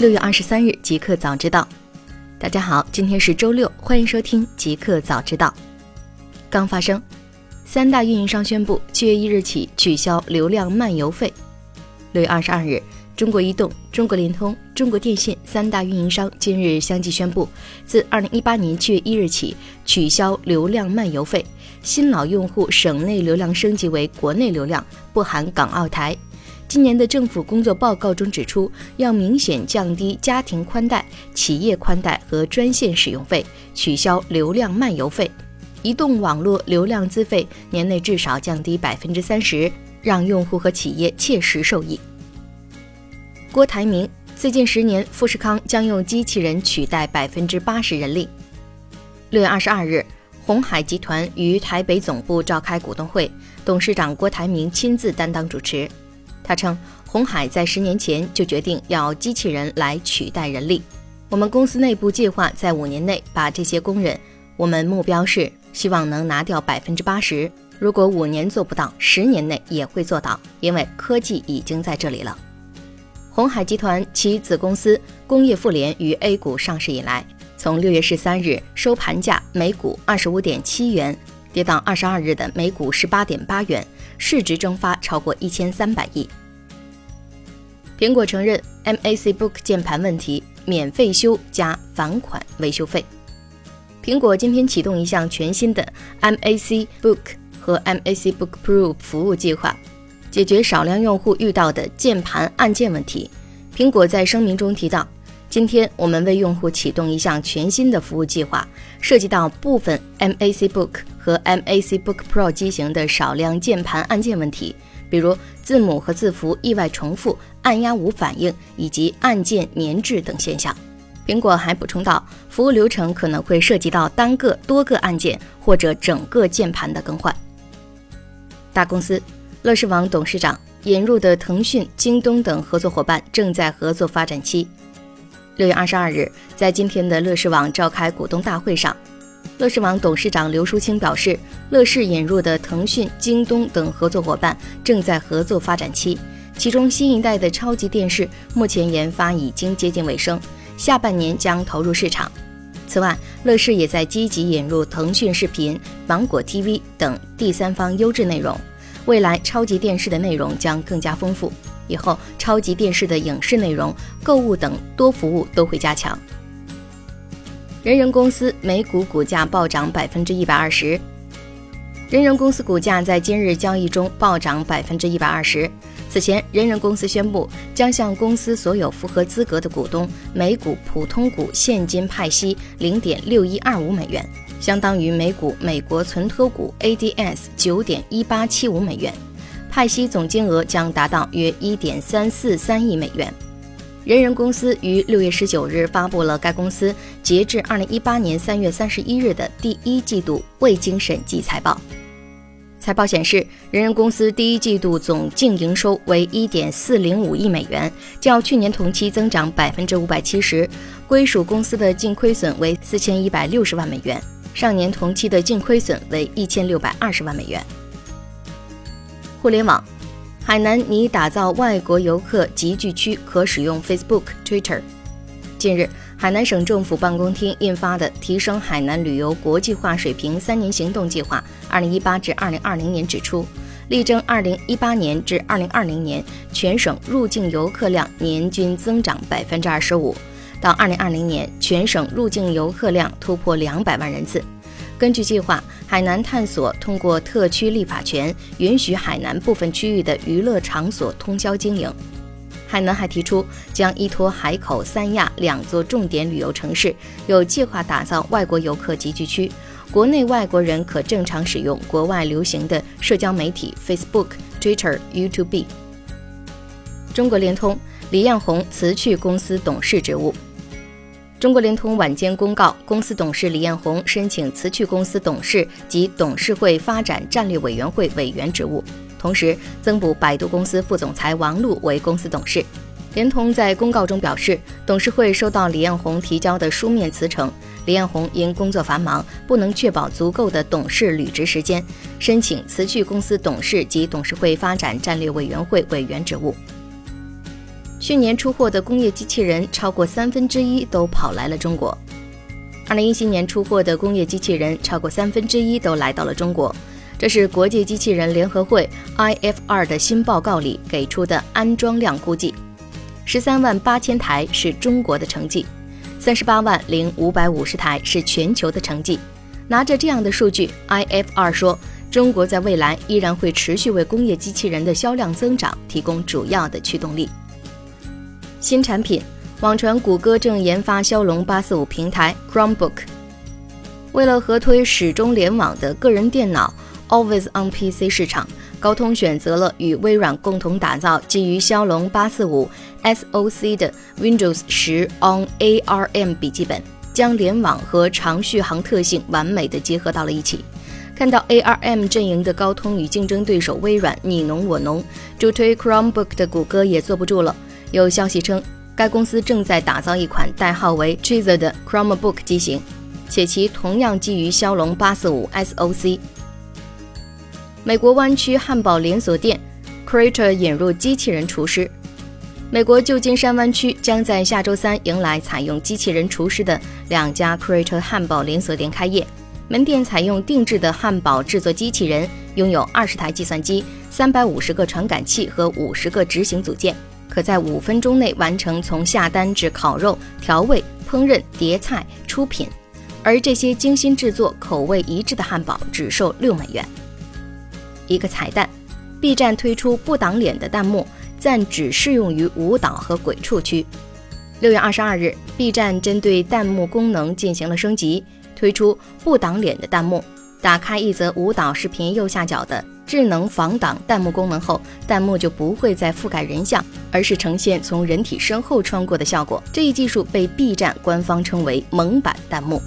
六月二十三日，极客早知道。大家好，今天是周六，欢迎收听极客早知道。刚发生，三大运营商宣布七月一日起取消流量漫游费。六月二十二日，中国移动、中国联通、中国电信三大运营商今日相继宣布，自二零一八年七月一日起取消流量漫游费，新老用户省内流量升级为国内流量，不含港澳台。今年的政府工作报告中指出，要明显降低家庭宽带、企业宽带和专线使用费，取消流量漫游费，移动网络流量资费年内至少降低百分之三十，让用户和企业切实受益。郭台铭最近十年，富士康将用机器人取代百分之八十人力。六月二十二日，红海集团于台北总部召开股东会，董事长郭台铭亲自担当主持。他称，红海在十年前就决定要机器人来取代人力。我们公司内部计划在五年内把这些工人，我们目标是希望能拿掉百分之八十。如果五年做不到，十年内也会做到，因为科技已经在这里了。红海集团其子公司工业富联于 A 股上市以来，从六月十三日收盘价每股二十五点七元，跌到二十二日的每股十八点八元，市值蒸发超过一千三百亿。苹果承认 MacBook 键盘问题，免费修加返款维修费。苹果今天启动一项全新的 MacBook 和 MacBook Pro 服务计划，解决少量用户遇到的键盘按键问题。苹果在声明中提到，今天我们为用户启动一项全新的服务计划，涉及到部分 MacBook 和 MacBook Pro 机型的少量键盘按键问题。比如字母和字符意外重复、按压无反应以及按键粘滞等现象。苹果还补充到，服务流程可能会涉及到单个、多个按键或者整个键盘的更换。大公司乐视网董事长引入的腾讯、京东等合作伙伴正在合作发展期。六月二十二日，在今天的乐视网召开股东大会上。乐视网董事长刘淑清表示，乐视引入的腾讯、京东等合作伙伴正在合作发展期，其中新一代的超级电视目前研发已经接近尾声，下半年将投入市场。此外，乐视也在积极引入腾讯视频、芒果 TV 等第三方优质内容，未来超级电视的内容将更加丰富，以后超级电视的影视内容、购物等多服务都会加强。人人公司美股股价暴涨百分之一百二十。人人公司股价在今日交易中暴涨百分之一百二十。此前，人人公司宣布将向公司所有符合资格的股东每股普通股现金派息零点六一二五美元，相当于每股美国存托股 ADS 九点一八七五美元，派息总金额将达到约一点三四三亿美元。人人公司于六月十九日发布了该公司截至二零一八年三月三十一日的第一季度未经审计财报。财报显示，人人公司第一季度总净营收为一点四零五亿美元，较去年同期增长百分之五百七十。归属公司的净亏损为四千一百六十万美元，上年同期的净亏损为一千六百二十万美元。互联网。海南拟打造外国游客集聚区，可使用 Facebook、Twitter。近日，海南省政府办公厅印发的《提升海南旅游国际化水平三年行动计划（二零一八至二零二零年）》指出，力争二零一八年至二零二零年全省入境游客量年均增长百分之二十五，到二零二零年全省入境游客量突破两百万人次。根据计划，海南探索通过特区立法权，允许海南部分区域的娱乐场所通宵经营。海南还提出，将依托海口、三亚两座重点旅游城市，有计划打造外国游客集聚区，国内外国人可正常使用国外流行的社交媒体 Facebook、Twitter、YouTube。中国联通李彦宏辞去公司董事职务。中国联通晚间公告，公司董事李彦宏申请辞去公司董事及董事会发展战略委员会委员职务，同时增补百度公司副总裁王璐为公司董事。联通在公告中表示，董事会收到李彦宏提交的书面辞呈，李彦宏因工作繁忙，不能确保足够的董事履职时间，申请辞去公司董事及董事会发展战略委员会委员职务。去年出货的工业机器人超过三分之一都跑来了中国。二零一七年出货的工业机器人超过三分之一都来到了中国，这是国际机器人联合会 IFR 的新报告里给出的安装量估计。十三万八千台是中国的成绩，三十八万零五百五十台是全球的成绩。拿着这样的数据，IFR 说，中国在未来依然会持续为工业机器人的销量增长提供主要的驱动力。新产品，网传谷歌正研发骁龙八四五平台 Chromebook。为了合推始终联网的个人电脑 Always on PC 市场。高通选择了与微软共同打造基于骁龙八四五 SoC 的 Windows 十 on ARM 笔记本，将联网和长续航特性完美的结合到了一起。看到 ARM 阵营的高通与竞争对手微软你侬我侬，主推 Chromebook 的谷歌也坐不住了。有消息称，该公司正在打造一款代号为 Treasure 的 Chromebook 机型，且其同样基于骁龙八四五 SoC。美国湾区汉堡连锁店 Creator 引入机器人厨师。美国旧金山湾区将在下周三迎来采用机器人厨师的两家 Creator 汉堡连锁店开业。门店采用定制的汉堡制作机器人，拥有二十台计算机、三百五十个传感器和五十个执行组件，可在五分钟内完成从下单至烤肉、调味、烹饪、叠菜、出品。而这些精心制作、口味一致的汉堡只售六美元。一个彩蛋，B 站推出不挡脸的弹幕，暂只适用于舞蹈和鬼畜区。六月二十二日，B 站针对弹幕功能进行了升级，推出不挡脸的弹幕。打开一则舞蹈视频右下角的智能防挡弹幕功能后，弹幕就不会再覆盖人像，而是呈现从人体身后穿过的效果。这一技术被 B 站官方称为“蒙版弹幕”。